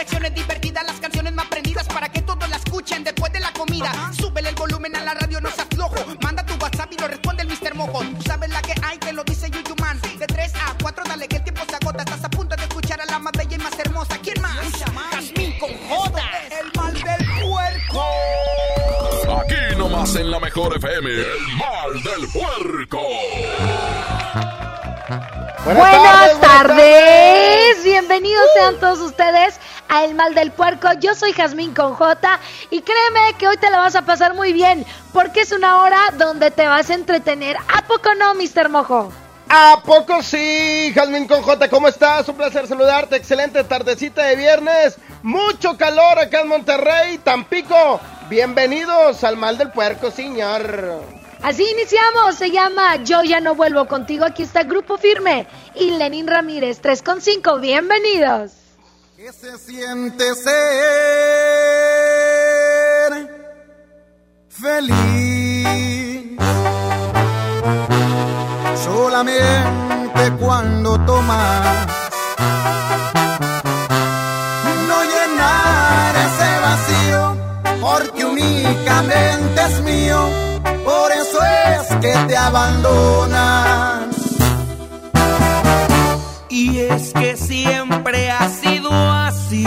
Secciones divertidas, las canciones más prendidas para que todos la escuchen después de la comida. Súbele el volumen a la radio, no se aflojo. Manda tu WhatsApp y lo responde el Mr. Mojo. Tú sabes la que hay, que lo dice Yuyuman. De 3 a 4, dale que el tiempo se agota. Estás a punto de escuchar a la más bella y más hermosa. ¿Quién más? Jazmín con J. El mal del puerco. Aquí nomás en la mejor FM. El mal del puerco. Buenas, tardes. bienvenidos sean todos ustedes a El Mal del Puerco. Yo soy Jazmín con J y créeme que hoy te la vas a pasar muy bien porque es una hora donde te vas a entretener. ¿A poco no, Mr. Mojo? ¿A poco sí, Jazmín con J? ¿Cómo estás? Un placer saludarte. Excelente tardecita de viernes. Mucho calor acá en Monterrey, Tampico. Bienvenidos al Mal del Puerco, señor. Así iniciamos, se llama Yo ya no vuelvo contigo. Aquí está Grupo Firme y Lenín Ramírez 3.5. Bienvenidos. ¿Qué se siente ser feliz? Solamente cuando tomas no llenar ese vacío, porque únicamente es mío, por eso es que te abandonas. Y es que siempre ha sido Lo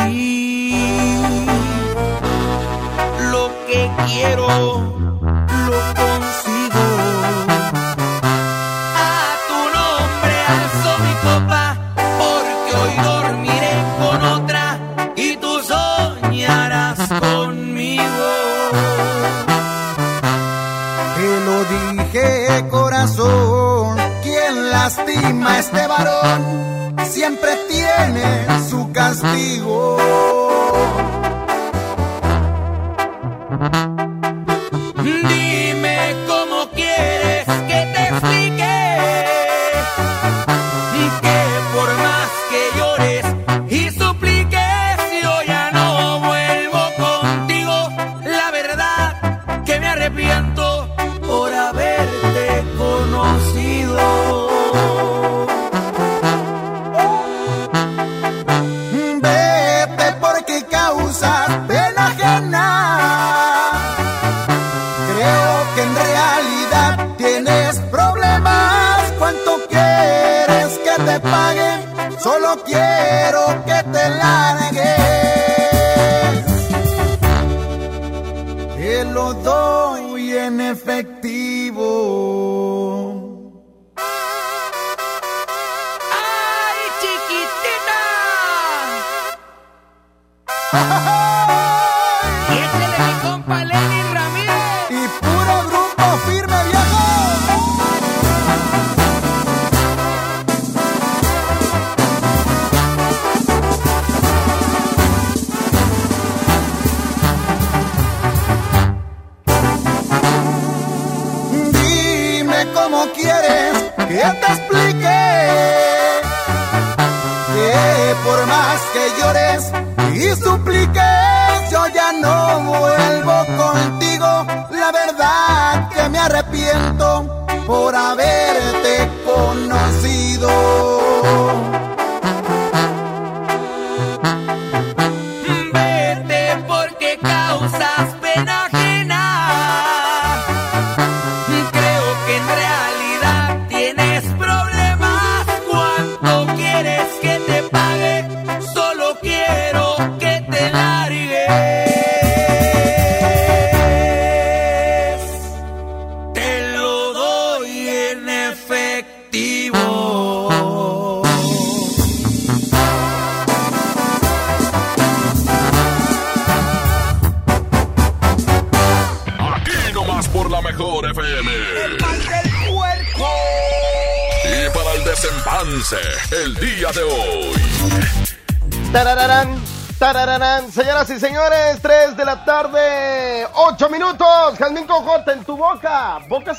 que quiero, lo consigo. A tu nombre alzo mi copa, porque hoy dormiré con otra y tú soñarás conmigo. Te lo dije, corazón. Quien lastima a este varón siempre tiene su castigo.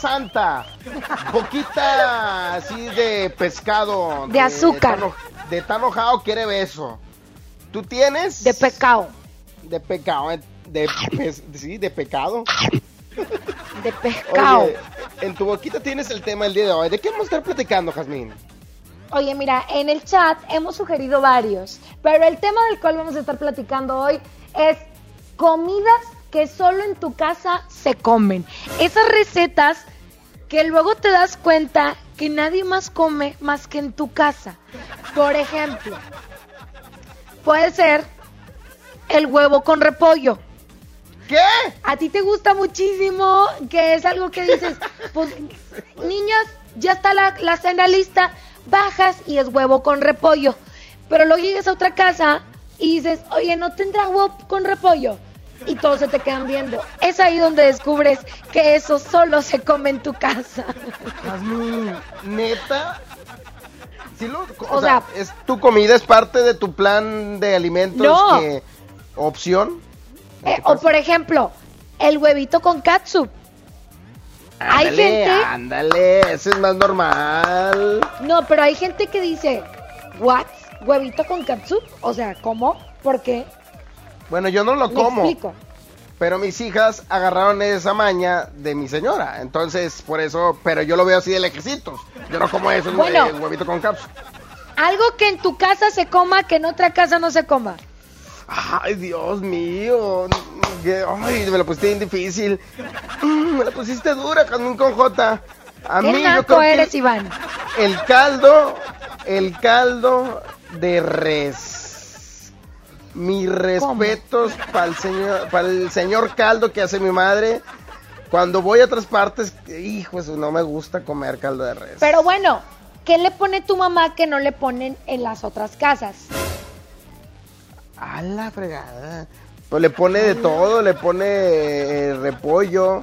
Santa, boquita así de pescado. De azúcar. De tan enojado quiere beso. ¿Tú tienes? De pecado. De pecado, eh, de, pes- sí, de pecado. De pescado. Oye, en tu boquita tienes el tema del día de hoy. ¿De qué vamos a estar platicando, Jazmín? Oye, mira, en el chat hemos sugerido varios, pero el tema del cual vamos a estar platicando hoy es comidas que solo en tu casa se comen. Esas recetas que luego te das cuenta que nadie más come más que en tu casa. Por ejemplo, puede ser el huevo con repollo. ¿Qué? A ti te gusta muchísimo, que es algo que dices, pues, niños, ya está la, la cena lista, bajas y es huevo con repollo. Pero luego llegas a otra casa y dices, oye, ¿no tendrá huevo con repollo? Y todos se te quedan viendo. Es ahí donde descubres que eso solo se come en tu casa. Neta. Sí lo- o, O sea, sea- es tu comida es parte de tu plan de alimentos No. que opción. Eh, o por ejemplo, el huevito con katsup. Hay gente- ándale, ese es más normal. No, pero hay gente que dice, ¿what? ¿Huevito con katsup? O sea, ¿cómo? ¿Por qué? Bueno, yo no lo como, explico. pero mis hijas agarraron esa maña de mi señora, entonces por eso, pero yo lo veo así de lejecitos. Yo no como eso, Bueno. eh, huevito con cápsula. Algo que en tu casa se coma, que en otra casa no se coma. Ay, Dios mío. Ay, me la pusiste bien difícil. Mm, Me la pusiste dura, Jazmín con J. A ¿Qué mí yo creo que eres, Iván? el caldo, el caldo de res. Mis respetos para el señor, para el señor caldo que hace mi madre. Cuando voy a otras partes, hijo, eso no me gusta comer caldo de res. Pero bueno, ¿qué le pone tu mamá que no le ponen en las otras casas? A la fregada. Pues le pone de todo, le pone eh, repollo,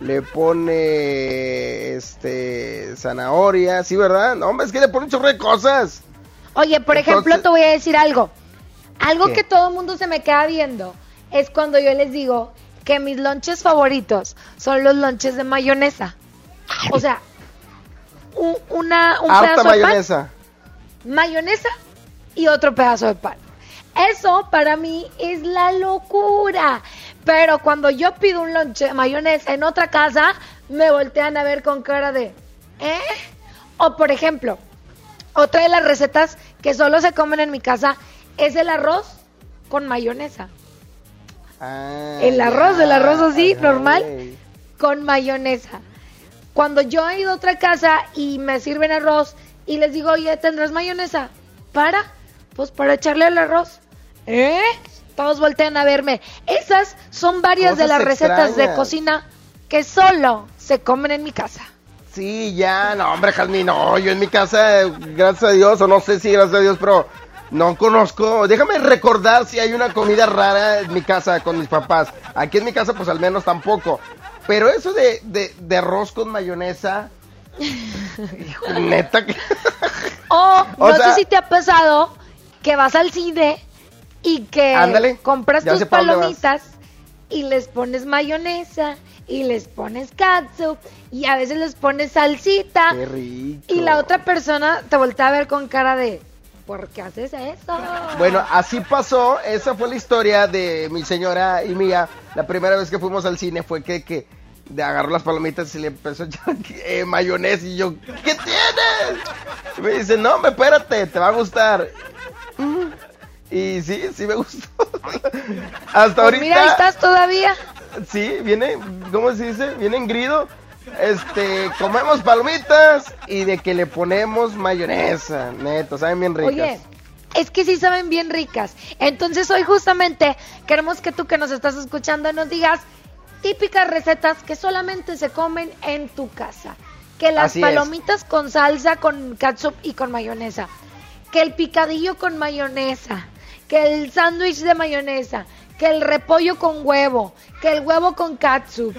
le pone este zanahoria, sí, ¿verdad? No, hombre, es que le pone un chorro de cosas. Oye, por ejemplo, te voy a decir algo. Algo ¿Qué? que todo el mundo se me queda viendo es cuando yo les digo que mis lonches favoritos son los lonches de mayonesa. O sea, un, una, un Harta pedazo de pan, mayonesa. mayonesa y otro pedazo de pan. Eso para mí es la locura. Pero cuando yo pido un lonche de mayonesa en otra casa, me voltean a ver con cara de, ¿eh? O por ejemplo, otra de las recetas que solo se comen en mi casa es el arroz con mayonesa. Ah, El arroz, el arroz así, normal. Con mayonesa. Cuando yo he ido a otra casa y me sirven arroz y les digo, oye, ¿tendrás mayonesa? ¿Para? Pues para echarle al arroz. ¿Eh? Todos voltean a verme. Esas son varias de las recetas de cocina que solo se comen en mi casa. Sí, ya, no, hombre, Jazmín, no, yo en mi casa, gracias a Dios, o no sé si gracias a Dios, pero no conozco. Déjame recordar si hay una comida rara en mi casa con mis papás. Aquí en mi casa, pues al menos tampoco. Pero eso de, de, de arroz con mayonesa, hijo, neta que... O, O no sea- sé si te ha pasado que vas al cine y que Ándale, compras tus palomitas y les pones mayonesa y les pones catsup y a veces les pones salsita Qué rico. y la otra persona te voltea a ver con cara de ¿por qué haces eso? Bueno, así pasó, esa fue la historia de mi señora y mía. La primera vez que fuimos al cine fue que, que de agarró las palomitas y le empezó a echar eh, mayonesa y yo, ¿qué tienes? Y me dice, no, me espérate, te va a gustar. Y sí, sí me gustó. Hasta Pues ahorita. mira, ahí estás todavía. Sí, viene, ¿cómo se dice? Viene en grido. Este, comemos palomitas y de que le ponemos mayonesa, neto, saben bien ricas. Oye, es que sí saben bien ricas. Entonces hoy justamente queremos que tú que nos estás escuchando nos digas típicas recetas que solamente se comen en tu casa. Que las Así es. palomitas con salsa, con catsup y con mayonesa. Que el picadillo con mayonesa. Que el sándwich de mayonesa. Que el repollo con huevo. Que el huevo con catsup.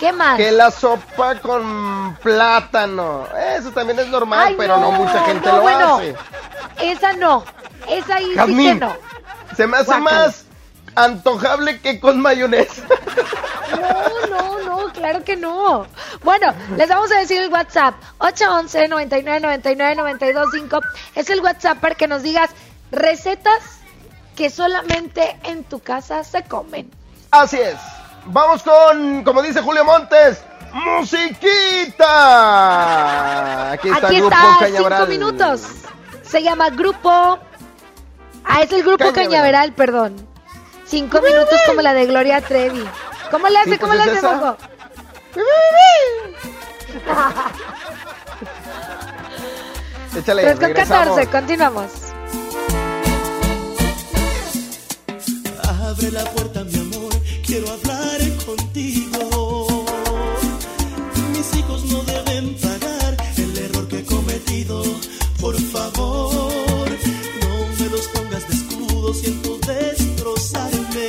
¿Qué más? Que la sopa con plátano. Eso también es normal, Ay, pero no, mucha gente no, lo bueno, hace. Esa no. Esa ahí sí que Jazmín, no. Se me hace más antojable que con mayonesa. No, no, no, claro que no. Bueno, les vamos a decir el WhatsApp. 811 99 99 925 es el WhatsApp para que nos digas recetas que solamente en tu casa se comen. Así es. Vamos con, como dice Julio Montes, musiquita. Aquí está Aquí el grupo está, Cañaveral. cinco minutos. Se llama Grupo. Ah, es el Grupo Cañaveral. Cañaveral, perdón. Cinco minutos como la de Gloria Trevi. ¿Cómo le hace? Sí, ¿Cómo pues le hace. Mojo? Échale, 3 con regresamos. 14, continuamos. Abre la puerta, mi amor, quiero hablar contigo. Mis hijos no deben pagar el error que he cometido. Por favor, no me los pongas de escudo, siento destrozarme.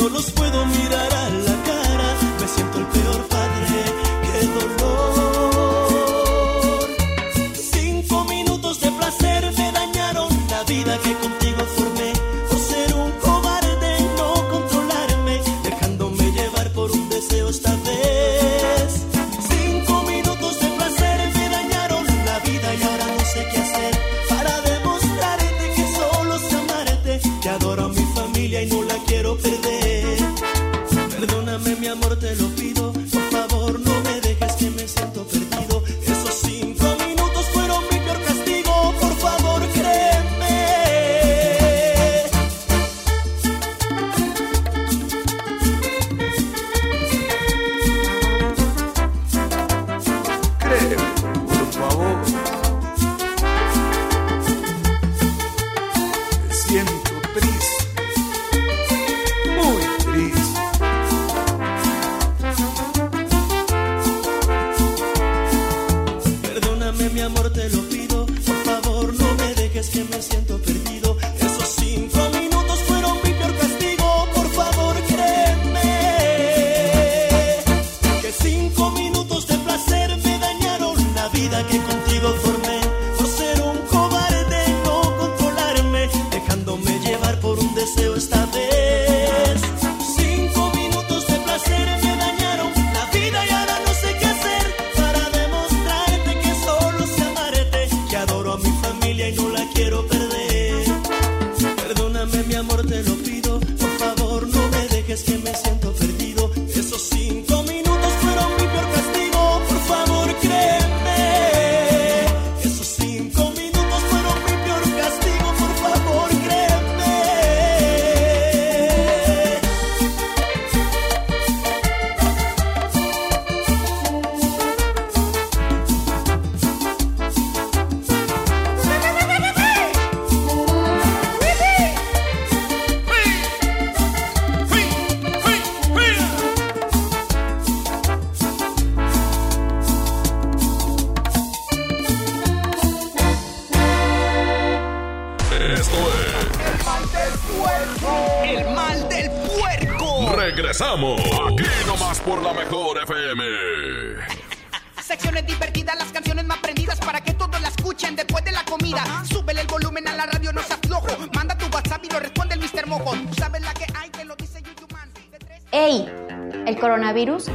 No los puedo mirar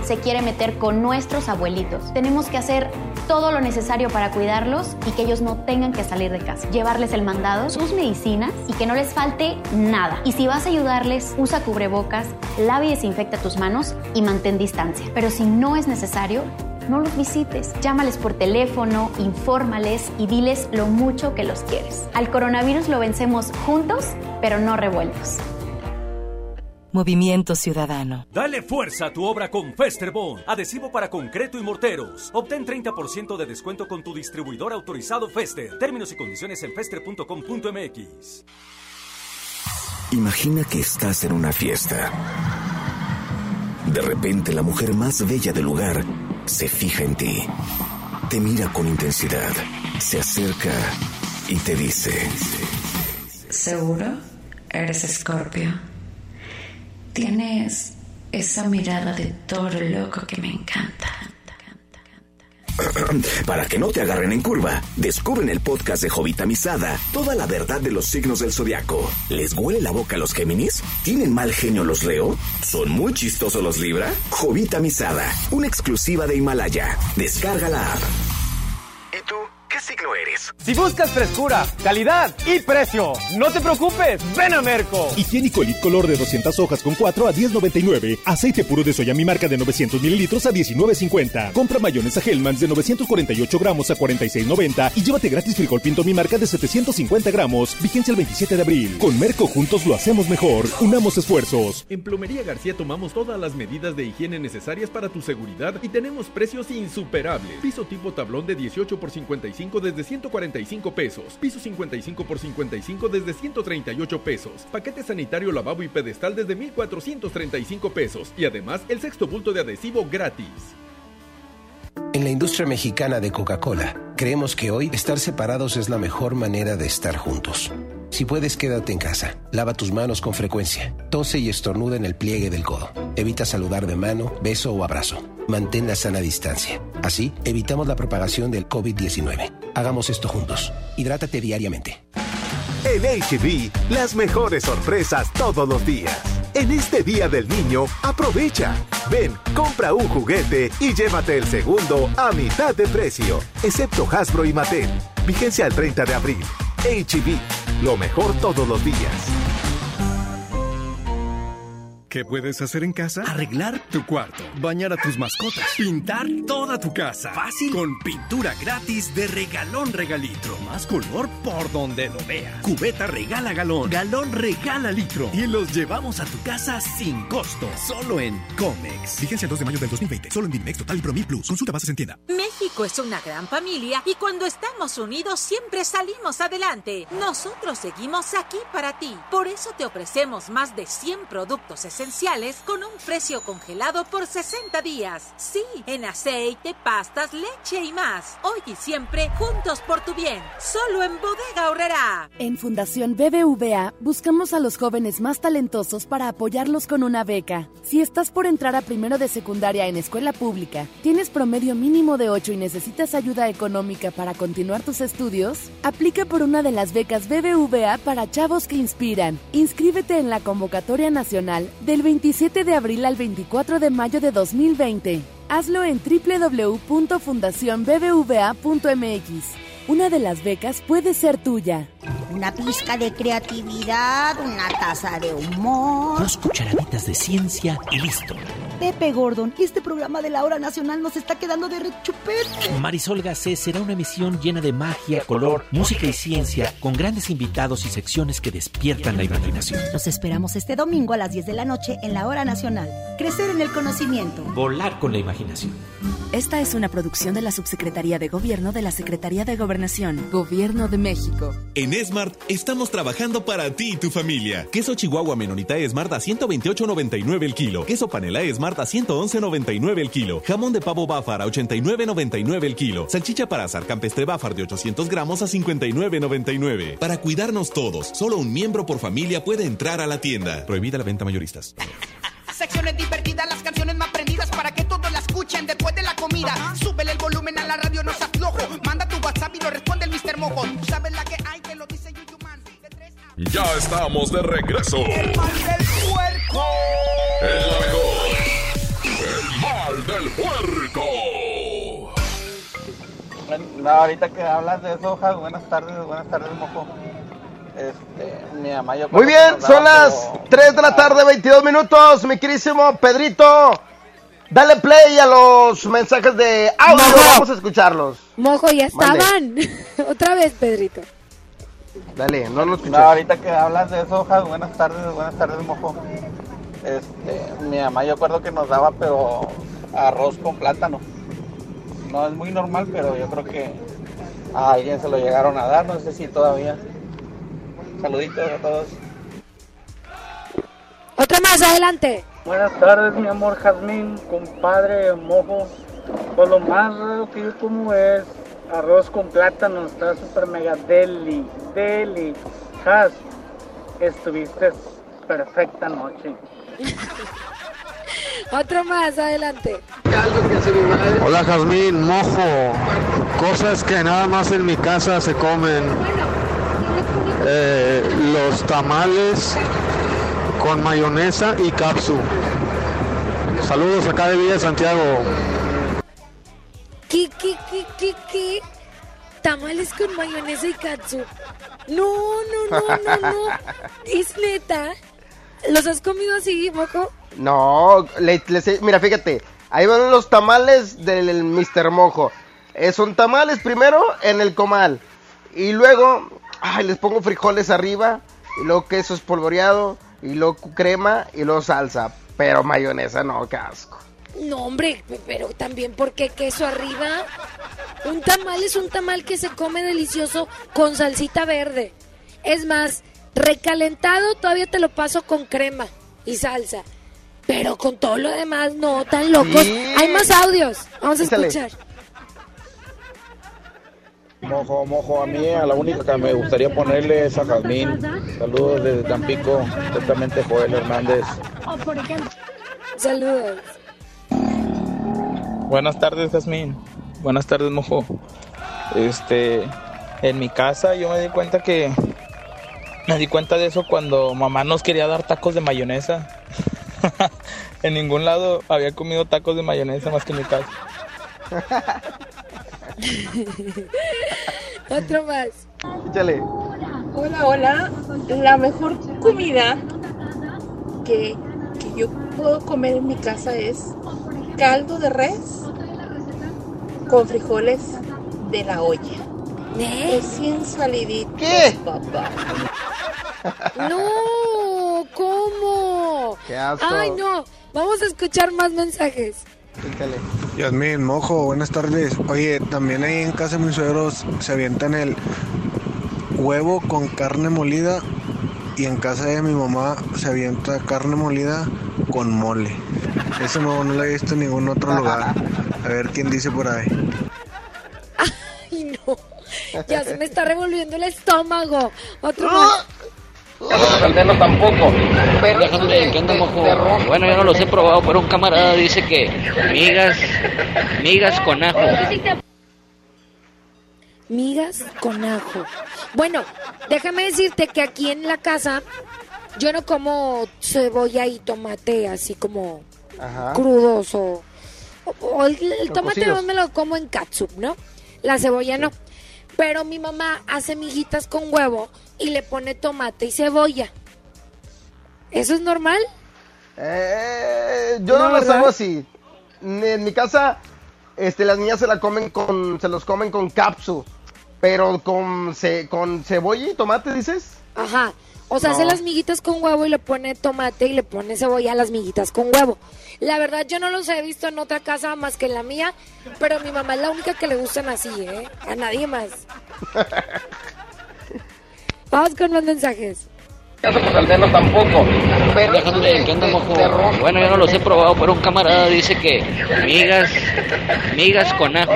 se quiere meter con nuestros abuelitos. Tenemos que hacer todo lo necesario para cuidarlos y que ellos no tengan que salir de casa. Llevarles el mandado, sus medicinas y que no les falte nada. Y si vas a ayudarles, usa cubrebocas, lava y desinfecta tus manos y mantén distancia. Pero si no es necesario, no los visites. Llámales por teléfono, infórmales y diles lo mucho que los quieres. Al coronavirus lo vencemos juntos, pero no revueltos. Movimiento Ciudadano. Dale fuerza a tu obra con Festerbond, adhesivo para concreto y morteros. Obtén 30% de descuento con tu distribuidor autorizado Fester. Términos y condiciones en fester.com.mx. Imagina que estás en una fiesta. De repente la mujer más bella del lugar se fija en ti. Te mira con intensidad. Se acerca y te dice... ¿Seguro? Eres Escorpio. Tienes esa mirada de toro loco que me encanta. Para que no te agarren en curva, descubre en el podcast de Jovita Misada toda la verdad de los signos del zodiaco. ¿Les huele la boca a los Géminis? ¿Tienen mal genio los Leo? ¿Son muy chistosos los Libra? Jovita Misada, una exclusiva de Himalaya. Descarga la app. ¿Y tú? ¿Qué signo eres? Si buscas frescura, calidad y precio, no te preocupes, ven a Merco. Higiénico Elite Color de 200 hojas con 4 a 10.99. Aceite puro de soya mi marca de 900 mililitros a 19.50. Compra mayonesa Hellmann's de 948 gramos a 46.90 y llévate gratis frijol pinto mi marca de 750 gramos. Vigencia el 27 de abril. Con Merco juntos lo hacemos mejor. Unamos esfuerzos. En Plomería García tomamos todas las medidas de higiene necesarias para tu seguridad y tenemos precios insuperables. Piso tipo tablón de 18 por 55 desde 145 pesos. Piso 55 por 55 desde 138 pesos. Paquete sanitario lavabo y pedestal desde 1435 pesos. Y además el sexto bulto de adhesivo gratis. En la industria mexicana de Coca-Cola, creemos que hoy estar separados es la mejor manera de estar juntos. Si puedes, quédate en casa. Lava tus manos con frecuencia. Tose y estornuda en el pliegue del codo. Evita saludar de mano, beso o abrazo. Mantén la sana distancia. Así, evitamos la propagación del COVID-19. Hagamos esto juntos. Hidrátate diariamente. En HB, las mejores sorpresas todos los días. En este Día del Niño, aprovecha. Ven, compra un juguete y llévate el segundo a mitad de precio, excepto Hasbro y Mattel. Vigencia el 30 de abril. HB, lo mejor todos los días. ¿Qué puedes hacer en casa? Arreglar tu cuarto, bañar a tus mascotas, pintar toda tu casa. Fácil con pintura gratis de regalón regalitro. Más color por donde lo veas. Cubeta regala galón, galón regala litro. Y los llevamos a tu casa sin costo. Solo en Comex. Vigencia el 2 de mayo del 2020. Solo en Dimex Total y Promil Plus. Consulta bases en tienda. México es una gran familia y cuando estamos unidos siempre salimos adelante. Nosotros seguimos aquí para ti. Por eso te ofrecemos más de 100 productos esenciales con un precio congelado por 60 días. Sí, en aceite, pastas, leche y más. Hoy y siempre, juntos por tu bien. Solo en Bodega Horrera. En Fundación BBVA buscamos a los jóvenes más talentosos para apoyarlos con una beca. Si estás por entrar a primero de secundaria en escuela pública, tienes promedio mínimo de 8 y necesitas ayuda económica para continuar tus estudios, aplica por una de las becas BBVA para chavos que inspiran. Inscríbete en la convocatoria nacional del 27 de abril al 24 de mayo de 2020. Hazlo en www.fundacionbbva.mx. Una de las becas puede ser tuya. Una pizca de creatividad, una taza de humor. Dos cucharaditas de ciencia y listo. Pepe Gordon, este programa de la hora nacional nos está quedando de rechupete. Marisol Gacé será una emisión llena de magia, color, música y ciencia, con grandes invitados y secciones que despiertan la imaginación. Los esperamos este domingo a las 10 de la noche en la hora nacional. Crecer en el conocimiento. Volar con la imaginación. Esta es una producción de la Subsecretaría de Gobierno de la Secretaría de Gobernación, Gobierno de México. En Smart estamos trabajando para ti y tu familia. Queso Chihuahua Menonita Smart a 128.99 el kilo. Queso Panela Smart a 111.99 el kilo. Jamón de pavo Bafar a 89.99 el kilo. Salchicha para azar campestre Bafar de 800 gramos a 59.99. Para cuidarnos todos, solo un miembro por familia puede entrar a la tienda. Prohibida la venta mayoristas. Secciones divertidas, las canciones más prendidas para que todos la escuchen después de la comida. Súbele el volumen a la radio, no se aflojo. Manda tu WhatsApp y lo responde el Mr. Mojo. Tú sabes la que hay, que lo dice Yuyuman. Ya estamos de regreso. El mal del puerco. El mejor. Puerco. No, ahorita que hablas de eso, Jas, buenas tardes, buenas tardes, mojo. Este, mi mamá, yo Muy bien, son las 3 de la tarde, 22 minutos, mi querísimo Pedrito. Dale play a los mensajes de audio, Mojo. vamos a escucharlos. Mojo, ya estaban. Otra vez, Pedrito. Dale, no lo escuché. No, ahorita que hablas de eso, buenas tardes, buenas tardes, mojo. Este, mi mamá, yo acuerdo que nos daba, pero arroz con plátano. No es muy normal, pero yo creo que a alguien se lo llegaron a dar, no sé si todavía. Saluditos a todos. Otra más, adelante. Buenas tardes, mi amor Jazmín, compadre, mojo. Pues lo más raro que yo como es arroz con plátano, está súper mega deli, deli. Jaz, estuviste perfecta noche. Otro más, adelante. Hola Jazmín, mojo. Cosas que nada más en mi casa se comen. Eh, los tamales con mayonesa y capsu. Saludos acá de Villa Santiago. ¿Qué, qué, qué, qué, qué? Tamales con mayonesa y katsu. No, no, no, no, no. Es neta. ¿Los has comido así, mojo? No, le- mira, fíjate. Ahí van los tamales del Mr. Mojo. Eh, son tamales primero en el comal. Y luego, ay, les pongo frijoles arriba. Y luego queso espolvoreado. Y luego crema. Y luego salsa. Pero mayonesa no, qué asco. No, hombre, pe- pero también porque queso arriba. Un tamal es un tamal que se come delicioso con salsita verde. Es más, recalentado todavía te lo paso con crema y salsa. Pero con todo lo demás, no, tan locos. Sí. Hay más audios. Vamos a Échale. escuchar. Mojo, mojo, a mí a la única que me gustaría ponerle es a Jazmín. Saludos desde Tampico, totalmente Joel Hernández. Saludos. Buenas tardes, Jazmín. Buenas tardes, mojo. Este, en mi casa yo me di cuenta que me di cuenta de eso cuando mamá nos quería dar tacos de mayonesa. En ningún lado había comido tacos de mayonesa más que en mi casa. Otro más. Échale. Hola, hola. La mejor comida que, que yo puedo comer en mi casa es caldo de res con frijoles de la olla. Recién salidito, papá. No, ¿cómo? Qué asco. Ay, no. Vamos a escuchar más mensajes. Échale. Yasmín, mojo, buenas tardes. Oye, también ahí en casa de mis suegros se avientan el huevo con carne molida y en casa de mi mamá se avienta carne molida con mole. Eso no, no lo he visto en ningún otro lugar. A ver quién dice por ahí. Ay, no. Ya se me está revolviendo el estómago. Otro más. tampoco. Déjame, ¿qué onda, mojo? Bueno, yo no los he probado, pero un camarada dice que migas, migas con ajo. Migas con ajo. Bueno, déjame decirte que aquí en la casa yo no como cebolla y tomate así como Ajá. crudos o, el, tomate cocidos. no me lo como en catsup, ¿no? La cebolla no. Pero mi mamá hace miguitas con huevo y le pone tomate y cebolla. ¿Eso es normal? Eh, yo no, No, las hago así. En mi casa, este, las niñas se la comen con, se los comen con capsu, pero con, ce- con cebolla y tomate, dices. Ajá. O sea, No. hace las miguitas con huevo y le pone tomate y le pone cebolla a las miguitas con huevo. La verdad, yo no los he visto en otra casa más que en la mía, pero mi mamá es la única que le gustan así, ¿eh? A nadie más. Vamos con más mensajes. tampoco. Déjame, ¿qué onda, mojo? Bueno, yo no los he probado, pero un camarada dice que migas, migas con ajo.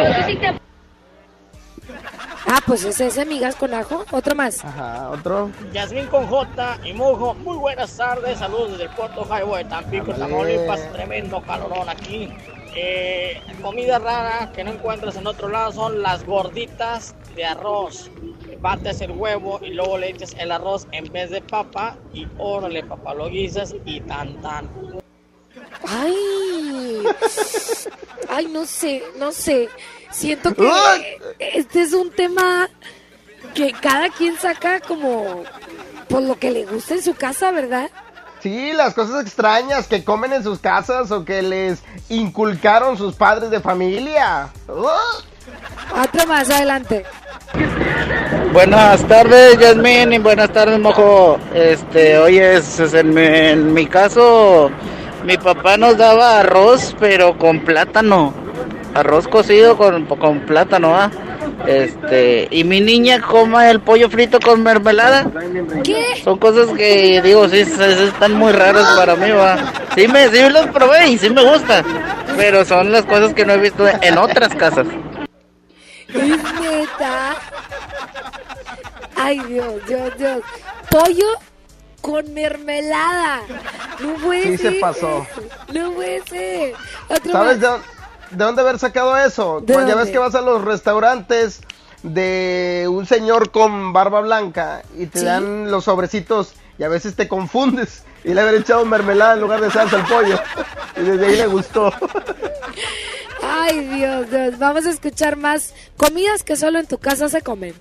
Ah, pues es ese, migas con ajo. Otro más. Ajá, otro. Yasmín con J y Mojo, muy buenas tardes, saludos desde el puerto Highway, Tampico, Ándale. Tamaulipas, tremendo calorón aquí. Eh, comida rara que no encuentras en otro lado son las gorditas de arroz. Bates el huevo y luego le echas el arroz en vez de papa y órale, papá, lo guisas y tan tan. Ay. Ay, no sé, no sé. Siento que este es un tema que cada quien saca como por lo que le gusta en su casa, ¿verdad? Sí, las cosas extrañas que comen en sus casas o que les inculcaron sus padres de familia. ¡Uh! Otro más, adelante. Buenas tardes, Yasmin, y buenas tardes, Mojo. Este, oye, es- en, mi, en mi caso, mi papá nos daba arroz, pero con plátano. Arroz cocido con, con plátano, ¿ah? Este, y mi niña coma el pollo frito con mermelada. ¿Qué? Son cosas que digo, sí, sí, sí, están muy raras para mí, va. Sí me, sí los probé y sí me gusta, pero son las cosas que no he visto en otras casas. Es neta. Ay, Dios, Dios, Dios. Pollo con mermelada. No puede Sí se pasó. No puede ser. Otro ¿Sabes de, dónde haber sacado eso? ¿De Pues ya ves que vas a los restaurantes de un señor con barba blanca y te Sí. dan los sobrecitos y a veces te confundes y le haber echado mermelada en lugar de salsa al pollo. Y desde ahí le gustó. Ay, Dios, Dios. Vamos a escuchar más comidas que solo en tu casa se comen.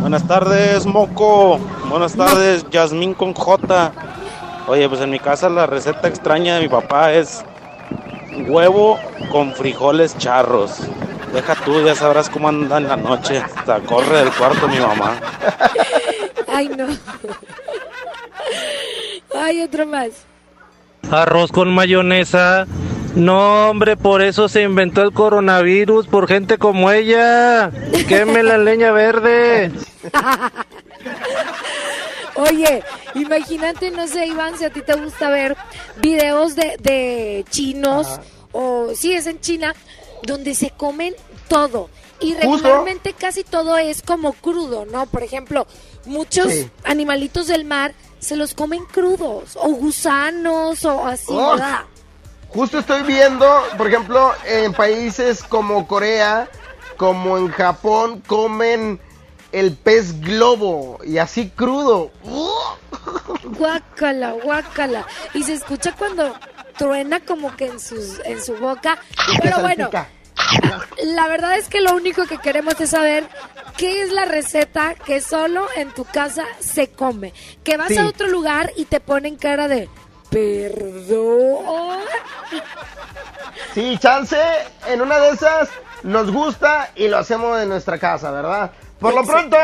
Buenas tardes, Moco. Buenas tardes, Yasmín con J. Oye, pues en mi casa la receta extraña de mi papá es huevo con frijoles charros. Deja tú, ya sabrás cómo anda en la noche. Hasta corre del cuarto mi mamá. Ay, no. Ay, otro más. Arroz con mayonesa. No, hombre, por eso se inventó el coronavirus, por gente como ella. Queme la leña verde. Oye, imagínate, no sé, Iván, si a ti te gusta ver videos de, de chinos, o sí, es en China, donde se comen todo. Y Justo. regularmente casi todo es como crudo, ¿no? Por ejemplo, muchos Sí. animalitos del mar se los comen crudos, o gusanos, o así, Oh. ¿verdad? Justo estoy viendo, por ejemplo, en países como Corea, como en Japón, comen el pez globo y así crudo. Guácala, guácala. Y se escucha cuando truena como que en, sus, en su boca. Pero bueno, la verdad es que lo único que queremos es saber qué es la receta que solo en tu casa se come. Que vas Sí. a otro lugar y te ponen cara de perdón. Sí, chance, en una de esas nos gusta y lo hacemos en nuestra casa, ¿verdad? Por lo pronto,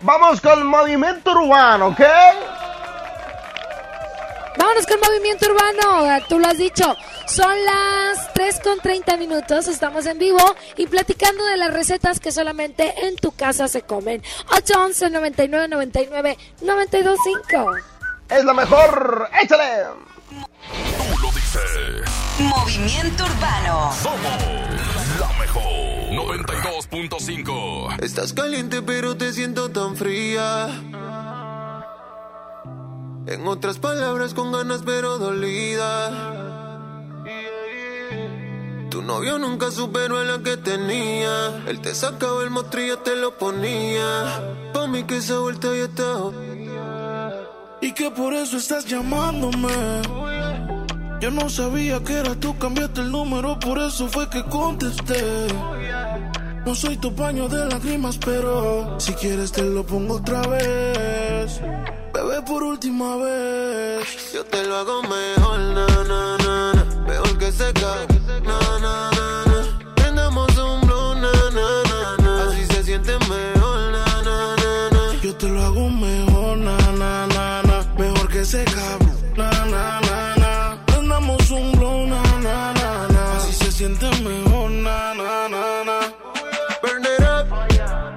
vamos con movimiento urbano, ¿ok? Vámonos con movimiento urbano, tú lo has dicho. Son las 3 con 30 minutos, estamos en vivo y platicando de las recetas que solamente en tu casa se comen. 811 99 99 925. Es la mejor, échale. Tú lo dices. Movimiento Urbano. Somos la mejor. 92.5. Estás caliente pero te siento tan fría. En otras palabras con ganas pero dolida. Tu novio nunca superó a la que tenía. Él te sacaba el mostrillo, te lo ponía. Pa' mí que esa vuelta ya está. Y que por eso estás llamándome. Yo no sabía que era tú, cambiaste el número, por eso fue que contesté. No soy tu paño de lágrimas, pero si quieres te lo pongo otra vez. Bebé, por última vez. Yo te lo hago mejor, na, na, na, na. Mejor que seca, na. Así se siente mejor, na, na, na, na. Burn it up,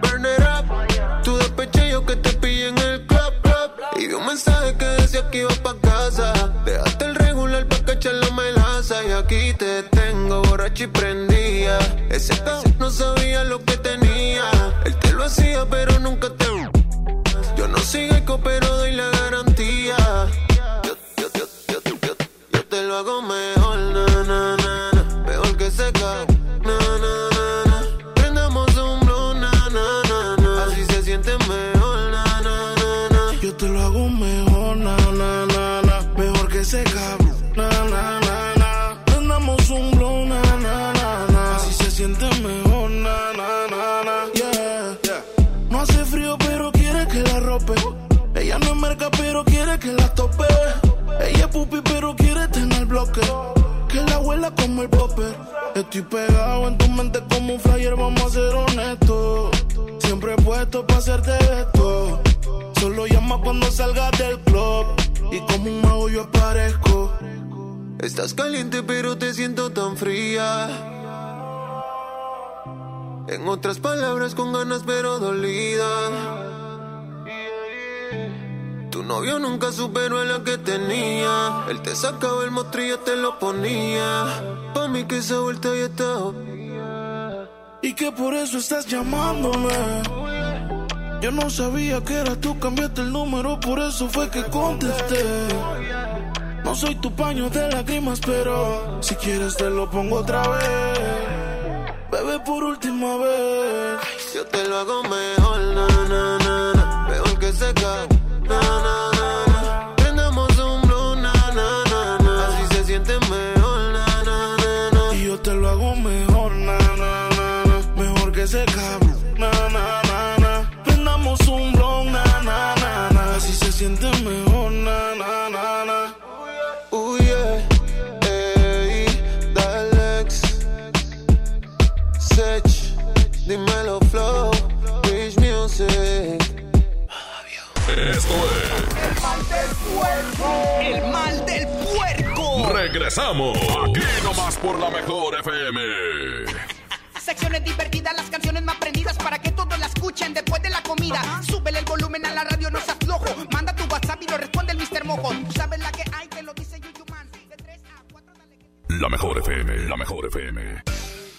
burn it up. Tu despeche yo que te pillé en el club, club. Y un mensaje que decía que iba pa' casa. Dejaste el regular pa' cachar la melaza. Y aquí te tengo borracho y prendía. Él te sacaba el mostrillo, te lo ponía. Pa' mí que esa vuelta ya está. Y que por eso estás llamándome. Yo no sabía que era tú, cambiaste el número, por eso fue que contesté. No soy tu paño de lágrimas, pero si quieres te lo pongo otra vez. Bebé, por última vez. Yo te lo hago mejor, na, na, na, na. Mejor que seca, na, na. Que ese cabrón, na, na, na, na. Prendamos un blon, na, na, na, na. Así se siente mejor, na, na, na, na. Uh, yeah. Ey, Dalex. Sech. Dímelo, Flow. Rich Music. Esto es El mal del puerco. Regresamos. Aquí nomás por la mejor FM. Secciones divertidas, las canciones más prendidas para que todos la escuchen después de la comida. Súbele el volumen a la radio, no seas flojo. Manda tu WhatsApp y lo responde el Mr. Mojo. Tú sabes la que hay, te lo dice Yuyu Man. De 3 a 4 La mejor FM, la mejor FM.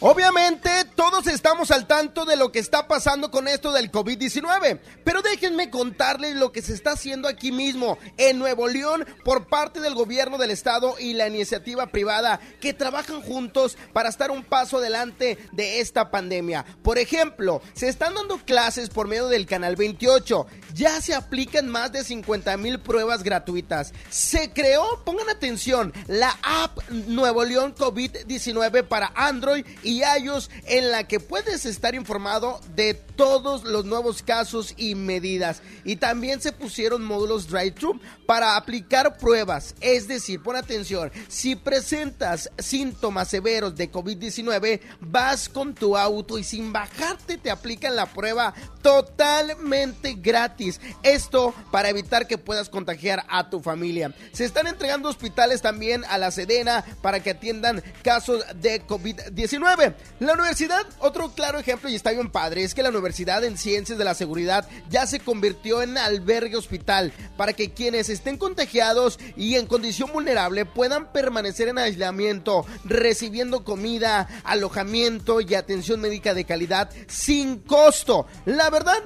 Obviamente todos estamos al tanto de lo que está pasando con esto del COVID-19, pero déjenme contarles lo que se está haciendo aquí mismo, en Nuevo León, por parte del gobierno del estado y la iniciativa privada que trabajan juntos para estar un paso adelante de esta pandemia. Por ejemplo, se están dando clases por medio del Canal 28, ya se aplican más de 50 mil pruebas gratuitas. Se creó, pongan atención, la app Nuevo León COVID-19 para Android y iOS en la que puedes estar informado de todos los nuevos casos y medidas. Y también se pusieron módulos drive-thru para aplicar pruebas. Es decir, pon atención, si presentas síntomas severos de COVID-19, vas con tu auto y sin bajarte te aplican la prueba totalmente gratis. Esto para evitar que puedas contagiar a tu familia. Se están entregando hospitales también a la Sedena para que atiendan casos de COVID-19. La universidad, otro claro ejemplo y está bien padre, es que la Universidad en Ciencias de la Seguridad ya se convirtió en albergue hospital para que quienes estén contagiados y en condición vulnerable puedan permanecer en aislamiento, recibiendo comida, alojamiento y atención médica de calidad sin costo. La verdad,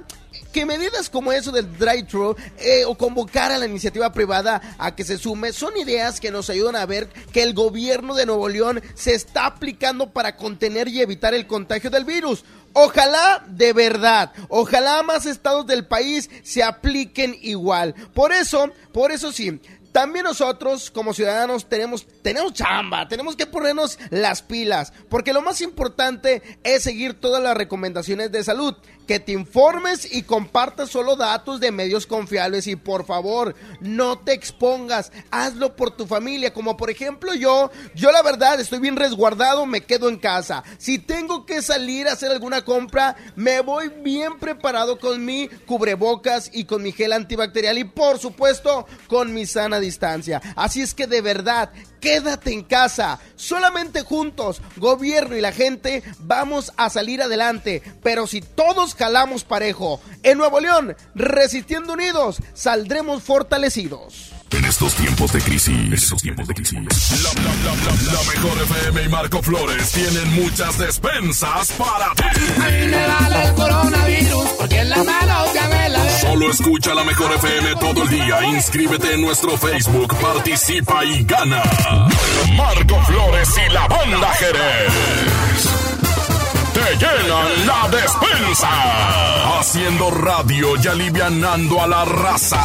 que medidas como eso del drive-thru eh, o convocar a la iniciativa privada a que se sume son ideas que nos ayudan a ver que el gobierno de Nuevo León se está aplicando para contener y evitar el contagio del virus. Ojalá de verdad, ojalá más estados del país se apliquen igual. Por eso, por eso sí, también nosotros como ciudadanos tenemos, tenemos chamba, tenemos que ponernos las pilas, porque lo más importante es seguir todas las recomendaciones de salud, que te informes y compartas solo datos de medios confiables. Y por favor no te expongas, hazlo por tu familia, como por ejemplo yo, yo la verdad estoy bien resguardado, me quedo en casa, si tengo que salir a hacer alguna compra, me voy bien preparado con mi cubrebocas y con mi gel antibacterial y por supuesto con mi sana distancia. Así es que de verdad, quédate en casa. Solamente juntos, gobierno y la gente, vamos a salir adelante. Pero si todos jalamos parejo, en Nuevo León, resistiendo unidos, saldremos fortalecidos. En estos tiempos de crisis, en estos tiempos de crisis, la, la, la, la, la mejor FM y Marco Flores tienen muchas despensas para ti. A mí me vale el coronavirus porque en la mano ya me la ve. Solo escucha la mejor FM todo el día. Inscríbete en nuestro Facebook, participa y gana. Marco Flores y la banda Jerez. Te llenan la despensa. Haciendo radio y alivianando a la raza.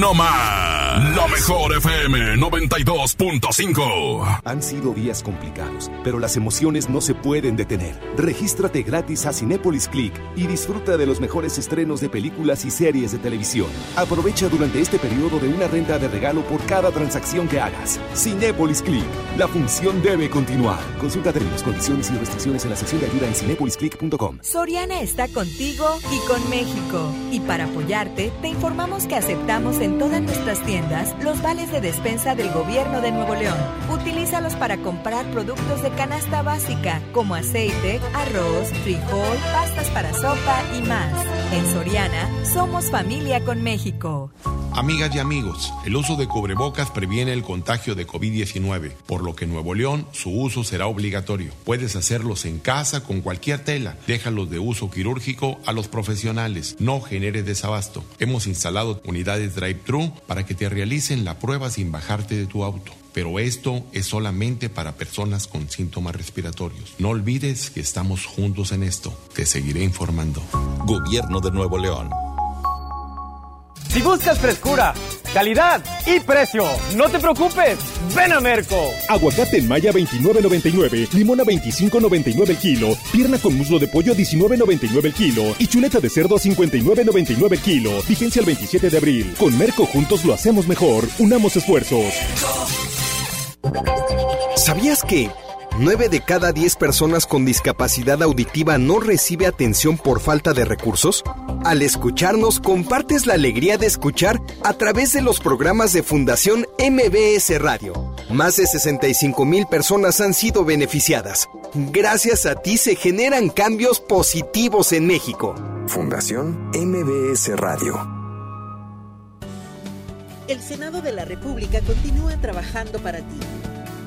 Aquí nomás. La mejor FM 92.5. Han sido días complicados, pero las emociones no se pueden detener. Regístrate gratis a Cinépolis Click y disfruta de los mejores estrenos de películas y series de televisión. Aprovecha durante este periodo de una renta de regalo por cada transacción que hagas. Cinépolis Click. La función debe continuar. Consulta términos, condiciones y restricciones en la sección de ayuda en cinépolisclick.com. Soriana está contigo y con México. Y para apoyarte, te informamos que aceptamos en todas nuestras tiendas los vales de despensa del gobierno de Nuevo León. Utilízalos para comprar productos de canasta básica como aceite, arroz, frijol, pastas para sopa y más. En Soriana, somos familia con México. Amigas y amigos, el uso de cubrebocas previene el contagio de COVID-19, por lo que en Nuevo León su uso será obligatorio. Puedes hacerlos en casa con cualquier tela. Déjalos de uso quirúrgico a los profesionales. No genere desabasto. Hemos instalado unidades para que te realicen la prueba sin bajarte de tu auto. Pero esto es solamente para personas con síntomas respiratorios. No olvides que estamos juntos en esto. Te seguiré informando. Gobierno de Nuevo León. Si buscas frescura, calidad y precio, no te preocupes, ven a Merco. Aguacate en Maya 29.99, limón a 25.99 el kilo, pierna con muslo de pollo a 19.99 el kilo y chuleta de cerdo a 59.99 el kilo. Vigencia el 27 de abril. Con Merco juntos lo hacemos mejor. Unamos esfuerzos. ¿Sabías que 9 de cada 10 personas con discapacidad auditiva no recibe atención por falta de recursos? Al escucharnos, compartes la alegría de escuchar a través de los programas de Fundación MBS Radio. Más de 65 mil personas han sido beneficiadas. Gracias a ti se generan cambios positivos en México. Fundación MBS Radio. El Senado de la República continúa trabajando para ti.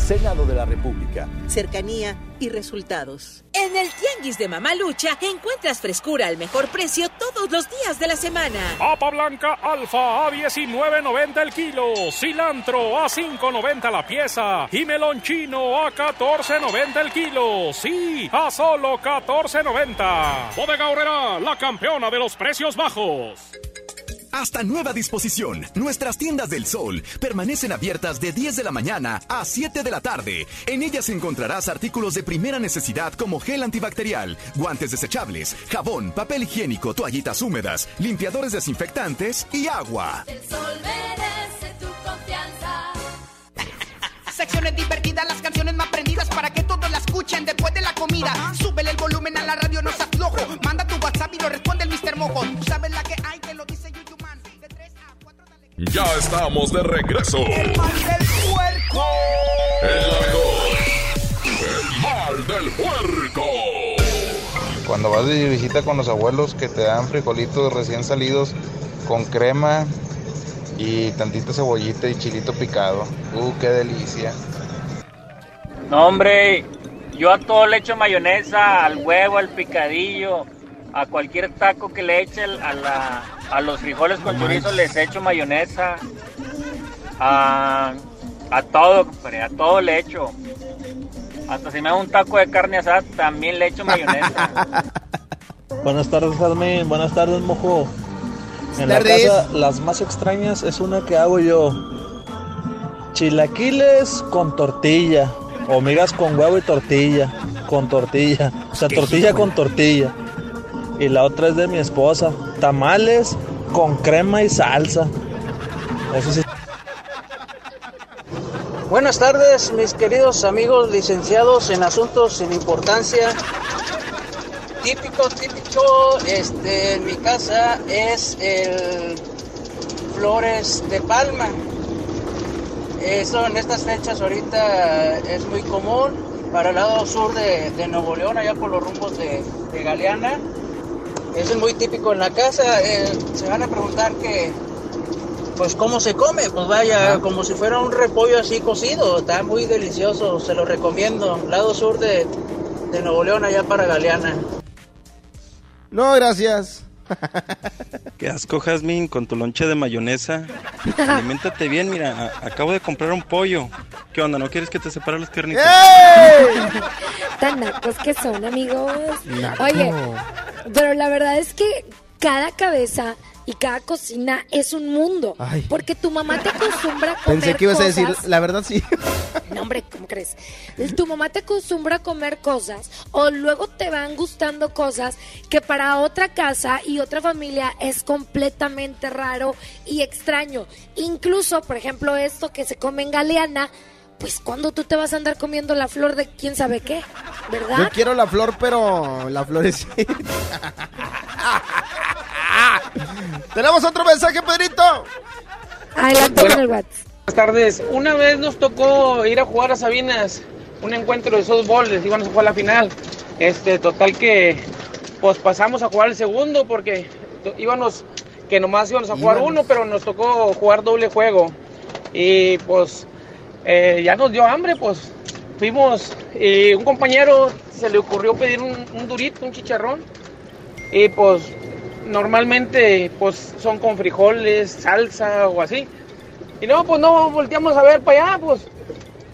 Senado de la República. Cercanía y resultados. En el Tianguis de Mamalucha encuentras frescura al mejor precio todos los días de la semana. Papa blanca alfa a 19.90 el kilo, cilantro a 5.90 la pieza y melón chino a 14.90 el kilo. Sí, a solo 14.90. Bodega Horrera, la campeona de los precios bajos. Hasta nueva disposición, nuestras tiendas del sol permanecen abiertas de 10 de la mañana a 7 de la tarde. En ellas encontrarás artículos de primera necesidad como gel antibacterial, guantes desechables, jabón, papel higiénico, toallitas húmedas, limpiadores desinfectantes y agua. El sol merece tu confianza. Secciones divertidas, las canciones más prendidas para que todos la escuchen después de la comida. Súbele el volumen a la radio, no se aflojo. Manda tu WhatsApp y lo responde el Mr. Mojo. Tú sabes la que hay, te lo dice Ya estamos de regreso. El mal del puerco. El mejor. El mal del puerco. Cuando vas de visita con los abuelos que te dan frijolitos recién salidos con crema y tantita cebollita y chilito picado. Uh, qué delicia. No, hombre, yo a todo le echo mayonesa, al huevo, al picadillo, a cualquier taco que le eche a, la, a los frijoles con chorizo les echo mayonesa. A, a todo, compadre, a todo le echo. Hasta si me hago un taco de carne asada, también le echo mayonesa. Buenas tardes, Jasmine. Buenas tardes, mojo. En la casa, las más extrañas es una que hago yo. Chilaquiles con tortilla. O migas con huevo y tortilla. Con tortilla. O sea, tortilla con tortilla. Y la otra es de mi esposa. Tamales con crema y salsa. Buenas tardes, mis queridos amigos licenciados en asuntos sin importancia. Típico, típico, este, en mi casa es el flores de palma. Eso en estas fechas ahorita es muy común para el lado sur de, de Nuevo León, allá por los rumbos de, de Galeana. Eso es muy típico en la casa. Eh, se van a preguntar que, pues cómo se come, pues vaya, como si fuera un repollo así cocido, está muy delicioso, se lo recomiendo, lado sur de, de Nuevo León, allá para Galeana. No, gracias. Qué asco, Jazmín, con tu lonche de mayonesa. Aliméntate bien, mira, a- acabo de comprar un pollo. ¿Qué onda? ¿No quieres que te separe las piernitas? Tan nacos que son, amigos. Naco. Oye, pero la verdad es que cada cabeza y cada cocina es un mundo. Ay. Porque tu mamá te acostumbra a comer Pensé que ibas a decir, cosas- la verdad sí. No, hombre, ¿cómo crees? Tu mamá te acostumbra a comer cosas o luego te van gustando cosas que para otra casa y otra familia es completamente raro y extraño. Incluso, por ejemplo, esto que se come en Galeana, pues ¿cuándo tú te vas a andar comiendo la flor de quién sabe qué? ¿Verdad? Yo quiero la flor, pero la florecita. Tenemos otro mensaje, Pedrito. Adelante con el WhatsApp. Buenas tardes. Una vez nos tocó ir a jugar a Sabinas, un encuentro de softball, les íbamos a jugar la final. Este, total que pues pasamos a jugar el segundo porque íbamos que nomás íbamos a jugar Íbamos. uno, pero nos tocó jugar doble juego. Y pues eh, ya nos dio hambre, pues fuimos y un compañero se le ocurrió pedir un, durito, un chicharrón. Y pues normalmente pues son con frijoles, salsa o así. Y no, pues no volteamos a ver para allá, pues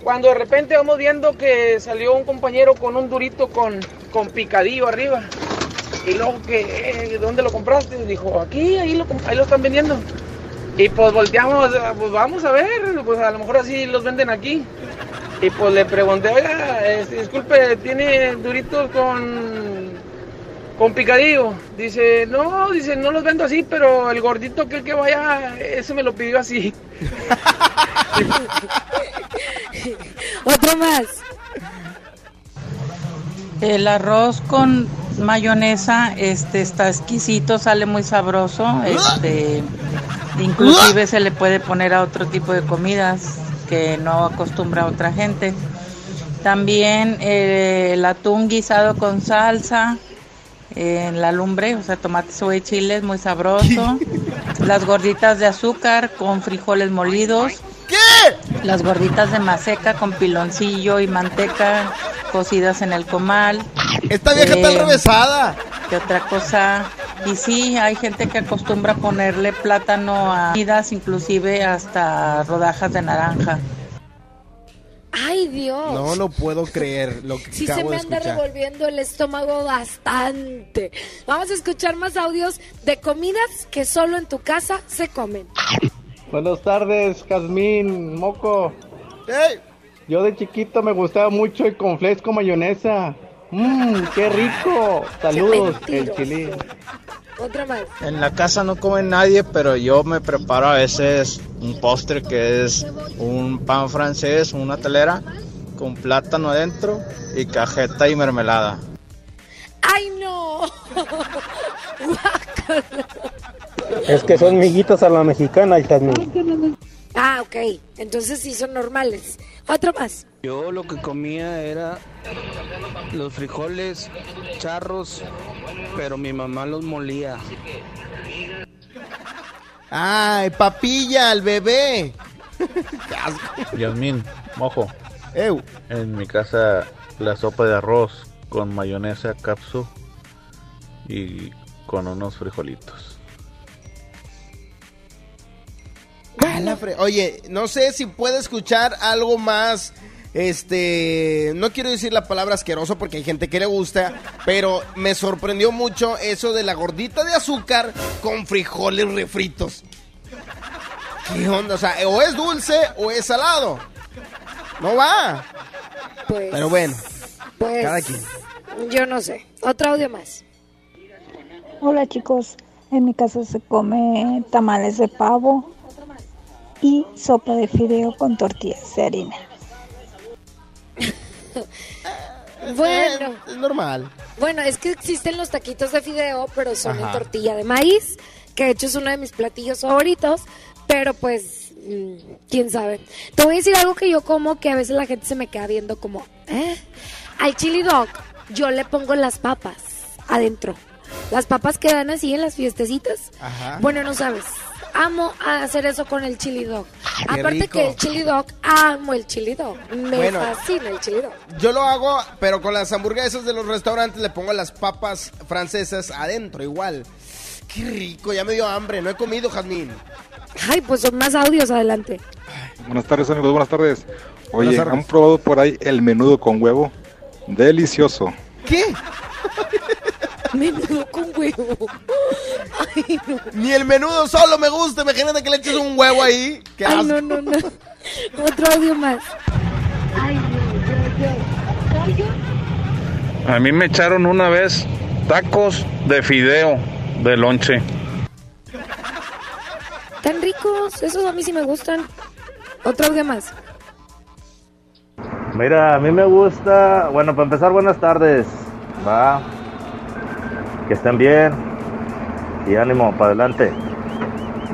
cuando de repente vamos viendo que salió un compañero con un durito con, con picadillo arriba. Y luego que, eh, ¿dónde lo compraste? Dijo, aquí, ahí lo, ahí lo están vendiendo. Y pues volteamos, pues vamos a ver, pues a lo mejor así los venden aquí. Y pues le pregunté, oiga, este, disculpe, ¿tiene duritos con, con picadillo? Dice, no, dice, no los vendo así, pero el gordito que el que vaya, ese me lo pidió así. Otro más. El arroz con mayonesa este está exquisito, sale muy sabroso. Este, inclusive se le puede poner a otro tipo de comidas que no acostumbra a otra gente. También eh, el atún guisado con salsa en la lumbre, o sea, tomate, cebolla y chile, es muy sabroso. Las gorditas de azúcar con frijoles molidos. Las gorditas de maseca con piloncillo y manteca cocidas en el comal. Esta vieja está Eh, enrevesada. ¿Qué otra cosa? Y sí, hay gente que acostumbra ponerle plátano a comidas, inclusive hasta rodajas de naranja. Ay, Dios. No lo puedo creer lo que Sí se me de anda escuchar. revolviendo el estómago bastante. Vamos a escuchar más audios de comidas que solo en tu casa se comen. Buenas tardes, Jazmín, Moco. Yo de chiquito me gustaba mucho el conflex con mayonesa. Mmm, qué rico. Saludos, el chilín. Otra más. En la casa no come nadie, pero yo me preparo a veces un postre que es un pan francés, una telera con plátano adentro y cajeta y mermelada. ¡Ay, no! Es que son miguitas a la mexicana, Jazmín. Ah, ok. Entonces sí son normales. Otro más. Yo lo que comía era los frijoles charros, pero mi mamá los molía. Ay, papilla, al bebé. Yasmín, mojo. Eu. En mi casa la sopa de arroz con mayonesa capsu y con unos frijolitos. A la fre- Oye, no sé si puede escuchar algo más. Este, no quiero decir la palabra asqueroso porque hay gente que le gusta, pero me sorprendió mucho eso de la gordita de azúcar con frijoles refritos. ¿Qué onda? O sea, o es dulce o es salado. No va. Pues, Pero bueno, pues, cada quien. yo no sé. Otro audio más. Hola chicos, en mi casa se come tamales de pavo y sopa de fideo con tortillas de harina. Bueno. Eh, es normal. Bueno, es que existen los taquitos de fideo, pero son en Ajá. tortilla de maíz, que de hecho es uno de mis platillos favoritos, pero pues, mm, quién sabe. Te voy a decir algo que yo como que a veces la gente se me queda viendo como, ¿eh? Al chili dog yo le pongo las papas adentro. Las papas que dan así en las fiestecitas. Ajá. Bueno, no sabes. Amo hacer eso con el chili dog. Qué Aparte rico. que el chili dog, amo el chili dog. Me Bueno. fascina el chili dog. Yo lo hago, pero con las hamburguesas de los restaurantes le pongo las papas francesas adentro, igual. Qué rico, ya me dio hambre, no he comido, Jazmín. Ay, pues son más audios adelante. Buenas tardes amigos, buenas tardes. Oye, Buenas tardes. ¿han probado por ahí el menudo con huevo? Delicioso. ¿Qué? Menudo con huevo. Ni el menudo solo me gusta, imagínate que le eches un huevo ahí. Qué Ay, asco. no, no, no. Otro audio más. Ay, yo, yo, yo. A mí me echaron una vez tacos de fideo de lonche. Tan ricos, esos a mí sí me gustan. Otro audio más. Mira, a mí me gusta, bueno, para empezar, buenas tardes, va, que estén bien y ánimo, para adelante.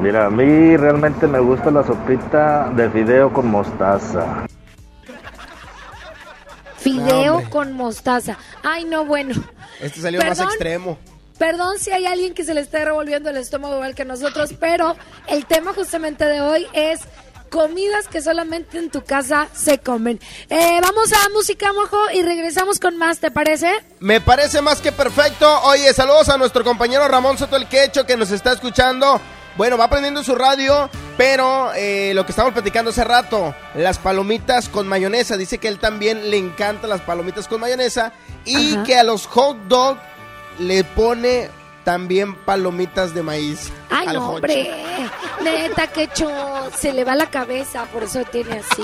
Mira, a mí realmente me gusta la sopita de fideo con mostaza. Fideo con mostaza. Ay, no, bueno. Este salió más extremo. Perdón si hay alguien que se le esté revolviendo el estómago igual que nosotros, pero el tema justamente de hoy es comidas que solamente en tu casa se comen. Eh, vamos a música, mojo, y regresamos con más, ¿te parece? Me parece más que perfecto. Oye, saludos a nuestro compañero Ramón Soto el Quecho que nos está escuchando. Bueno, va prendiendo su radio, pero eh, lo que estamos platicando hace rato, las palomitas con mayonesa. Dice que él también le encantan las palomitas con mayonesa y Ajá. que a los hot dog le pone también palomitas de maíz. Ay, al no, hombre. Neta, Quecho, se le va la cabeza, por eso tiene así.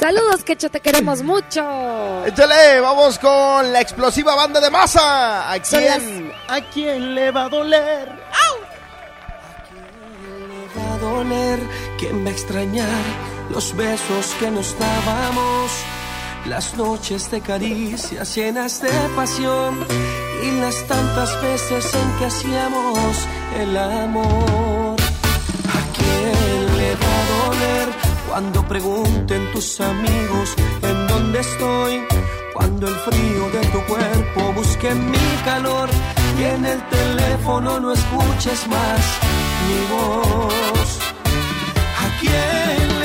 Saludos, Quecho, te queremos mucho. Échale, vamos con la explosiva banda de masa. ¿A quién, ¿A quién le va a doler? va a doler, quién va a extrañar los besos que nos dábamos, las noches de caricias llenas de pasión y las tantas veces en que hacíamos el amor. ¿A quién le va a doler cuando pregunten tus amigos en dónde estoy? Cuando el frío de tu cuerpo busque mi calor y en el teléfono no escuches más mi voz. ¿A quién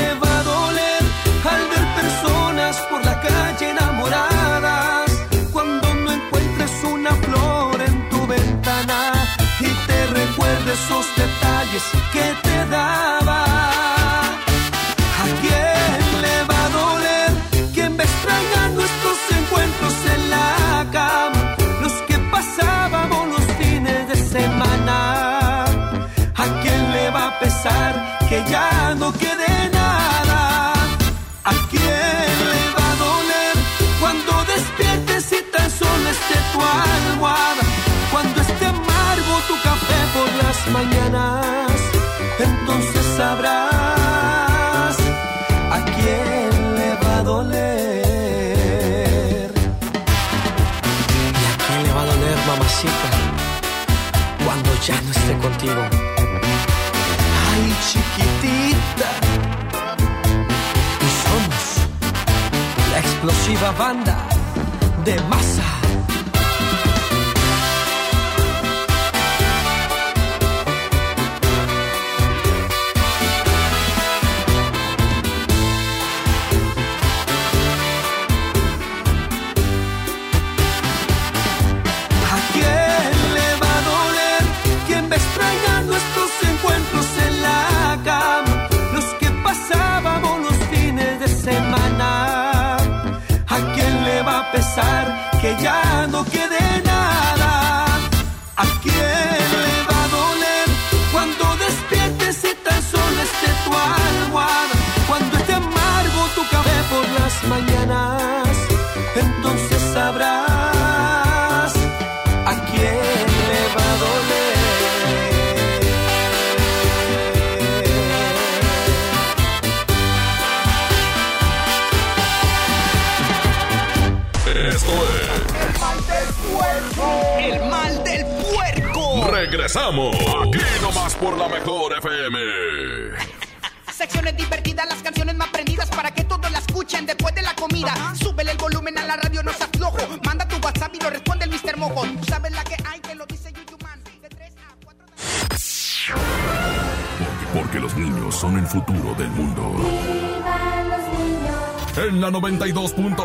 recuerdes explosiva banda de masa.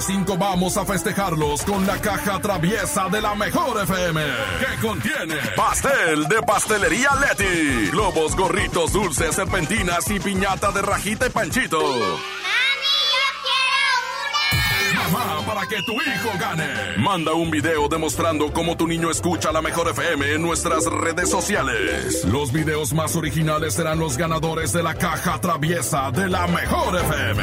92.5 vamos a festejarlos con la caja traviesa de la mejor FM. Que contiene pastel de pastelería Leti, globos, gorritos, dulces, serpentinas y piñata de rajita y panchito. Mamá, para que tu hijo gane. Manda un video demostrando cómo tu niño escucha la mejor FM en nuestras redes sociales. Los videos más originales serán los ganadores de la caja traviesa de la mejor FM.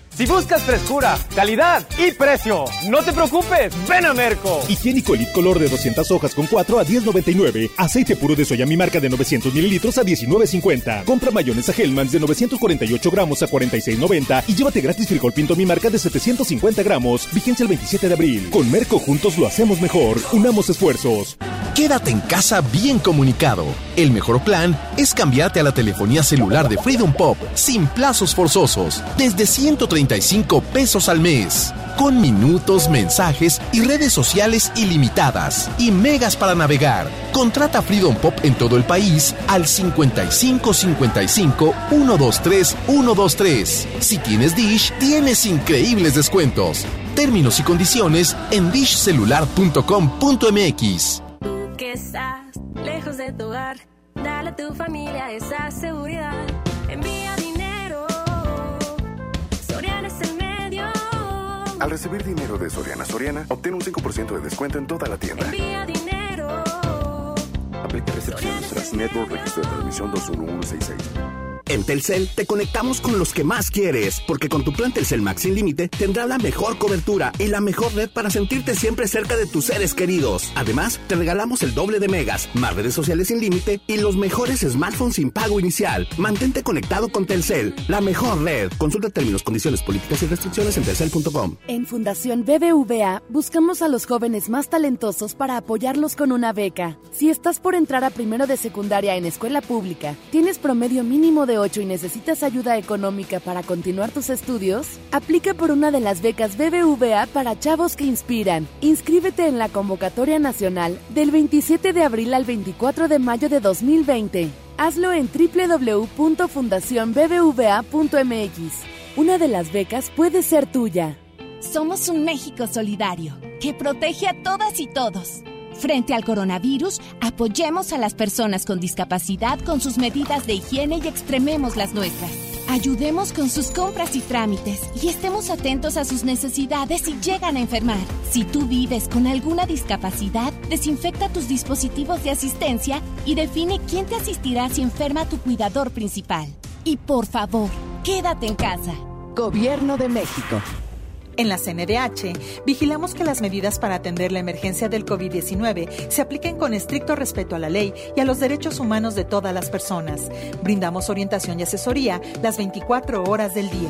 Si buscas frescura, calidad y precio, no te preocupes, ven a Merco. Higiénico Elite Color de 200 hojas con 4 a 10.99. Aceite puro de soya mi marca de 900 mililitros a 19.50. Compra mayonesa Hellmann's de 948 gramos a 46.90 y llévate gratis frijol pinto mi marca de 750 gramos. Vigencia el 27 de abril. Con Merco juntos lo hacemos mejor. Unamos esfuerzos. Quédate en casa bien comunicado. El mejor plan es cambiarte a la telefonía celular de Freedom Pop sin plazos forzosos. Desde 130 pesos al mes. Con minutos, mensajes y redes sociales ilimitadas. Y megas para navegar. Contrata Freedom Pop en todo el país al 55 55 123 123. Si tienes Dish, tienes increíbles descuentos. Términos y condiciones en dishcelular.com.mx. Tú que estás lejos de tu hogar, dale a tu familia esa seguridad. Envía Al recibir dinero de Soriana Soriana, obtén un 5% de descuento en toda la tienda. Envía dinero. Aplica restricciones tras Network Registro de Transmisión 21166. En Telcel te conectamos con los que más quieres, porque con tu plan Telcel Max sin límite tendrás la mejor cobertura y la mejor red para sentirte siempre cerca de tus seres queridos. Además, te regalamos el doble de megas, más redes sociales sin límite y los mejores smartphones sin pago inicial. Mantente conectado con Telcel, la mejor red. Consulta términos, condiciones, políticas y restricciones en telcel.com. En Fundación BBVA buscamos a los jóvenes más talentosos para apoyarlos con una beca. Si estás por entrar a primero de secundaria en escuela pública, tienes promedio mínimo de 8 y necesitas ayuda económica para continuar tus estudios, aplica por una de las becas BBVA para chavos que inspiran. Inscríbete en la convocatoria nacional del 27 de abril al 24 de mayo de 2020. Hazlo en www.fundacionbbva.mx. Una de las becas puede ser tuya. Somos un México solidario que protege a todas y todos. Frente al coronavirus, apoyemos a las personas con discapacidad con sus medidas de higiene y extrememos las nuestras. Ayudemos con sus compras y trámites y estemos atentos a sus necesidades si llegan a enfermar. Si tú vives con alguna discapacidad, desinfecta tus dispositivos de asistencia y define quién te asistirá si enferma tu cuidador principal. Y por favor, quédate en casa. Gobierno de México. En la CNDH, vigilamos que las medidas para atender la emergencia del COVID-19 se apliquen con estricto respeto a la ley y a los derechos humanos de todas las personas. Brindamos orientación y asesoría las 24 horas del día.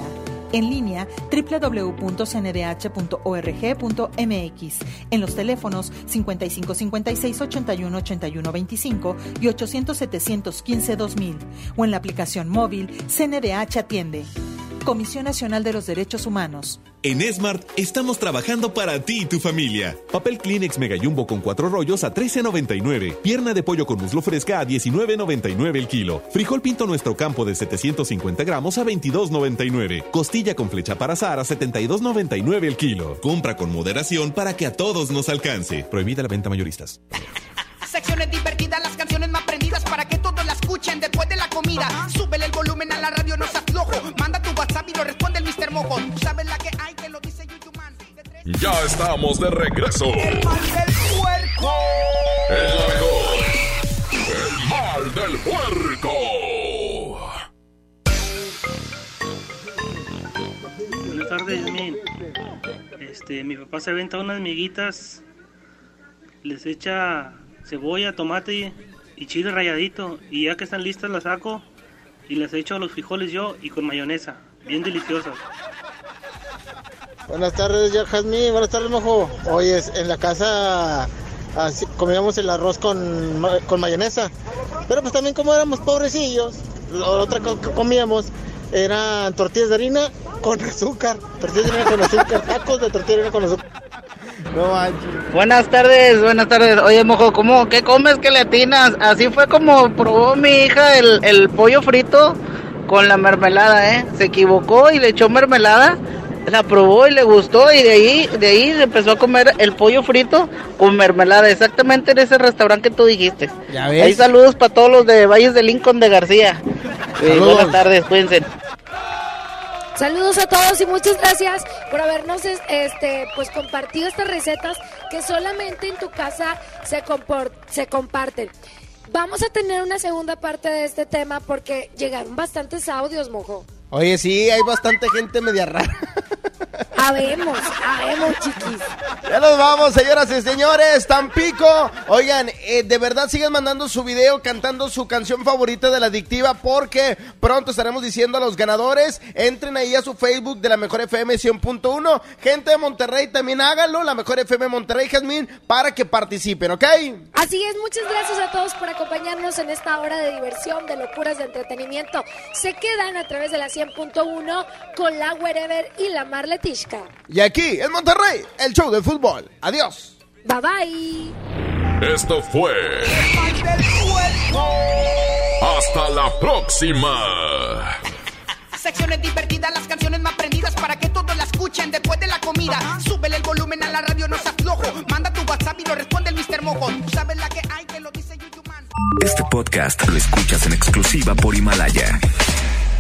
En línea www.cndh.org.mx, en los teléfonos 5556 81 81 25 y 800 715 2000 o en la aplicación móvil CNDH Atiende. Comisión Nacional de los Derechos Humanos. En Smart estamos trabajando para ti y tu familia. Papel Kleenex Mega Jumbo con cuatro rollos a 13.99. Pierna de pollo con muslo fresca a 19.99 el kilo. Frijol pinto nuestro campo de 750 gramos a 22.99. Costilla con flecha para azar a 72.99 el kilo. Compra con moderación para que a todos nos alcance. Prohibida la venta mayoristas. Secciones divertidas, las canciones más prendidas para que todos la escuchen después de la comida. Súbele el volumen a la radio, no seas flojo. Manda y lo responde el Mr. Mojo. Tú sabes la que hay, que lo dice Yuyuman. Ya estamos de regreso. El mal del puerco. El mejor. El mal del puerco. Buenas tardes, mi. Este, mi papá se aventa unas miguitas, les echa cebolla, tomate y chile rayadito y ya que están listas las saco y las echo a los frijoles yo y con mayonesa, bien deliciosas. Buenas tardes, ya Jazmín. Buenas tardes, mojo. Oye, en la casa así, comíamos el arroz con, con mayonesa. Pero pues también como éramos pobrecillos, la otra co- que comíamos eran tortillas de harina con azúcar. Tortillas de harina con azúcar. Tacos de tortilla de harina con azúcar. No manches. Buenas tardes, buenas tardes. Oye, mojo, ¿cómo, ¿qué comes que le atinas? Así fue como probó mi hija el, el pollo frito con la mermelada, ¿eh? Se equivocó y le echó mermelada, la probó y le gustó y de ahí, de ahí se empezó a comer el pollo frito con mermelada, exactamente en ese restaurante que tú dijiste. Ya ves. Ahí saludos para todos los de Valles de Lincoln de García. Eh, buenas tardes, cuídense. Saludos a todos y muchas gracias por habernos es- este pues compartido estas recetas que solamente en tu casa se compor- se comparten. Vamos a tener una segunda parte de este tema porque llegaron bastantes audios, mojo. Oye, sí, hay bastante gente media rara. Habemos, habemos, chiquis. Ya nos vamos, señoras y señores. Tampico. Oigan, eh, de verdad sigan mandando su video cantando su canción favorita de la adictiva porque pronto estaremos diciendo a los ganadores. Entren ahí a su Facebook de la Mejor FM 100.1. Gente de Monterrey también háganlo. La Mejor FM Monterrey, Jazmín, para que participen, ¿ok? Así es, muchas gracias a todos por acompañarnos en esta hora de diversión, de locuras, de entretenimiento. Se quedan a través de la 100.1 con la Wherever y la Y aquí, en Monterrey, el show de fútbol. Adiós. Bye bye. Esto fue. Hasta la próxima. Secciones divertidas, las canciones más prendidas para que todos la escuchen después de la comida. Súbele el volumen a la radio, no seas flojo. Manda tu WhatsApp y lo responde el Mr. Mojo. Tú sabes la que hay, que lo dice Yuyu Man. Este podcast lo escuchas en exclusiva por Himalaya.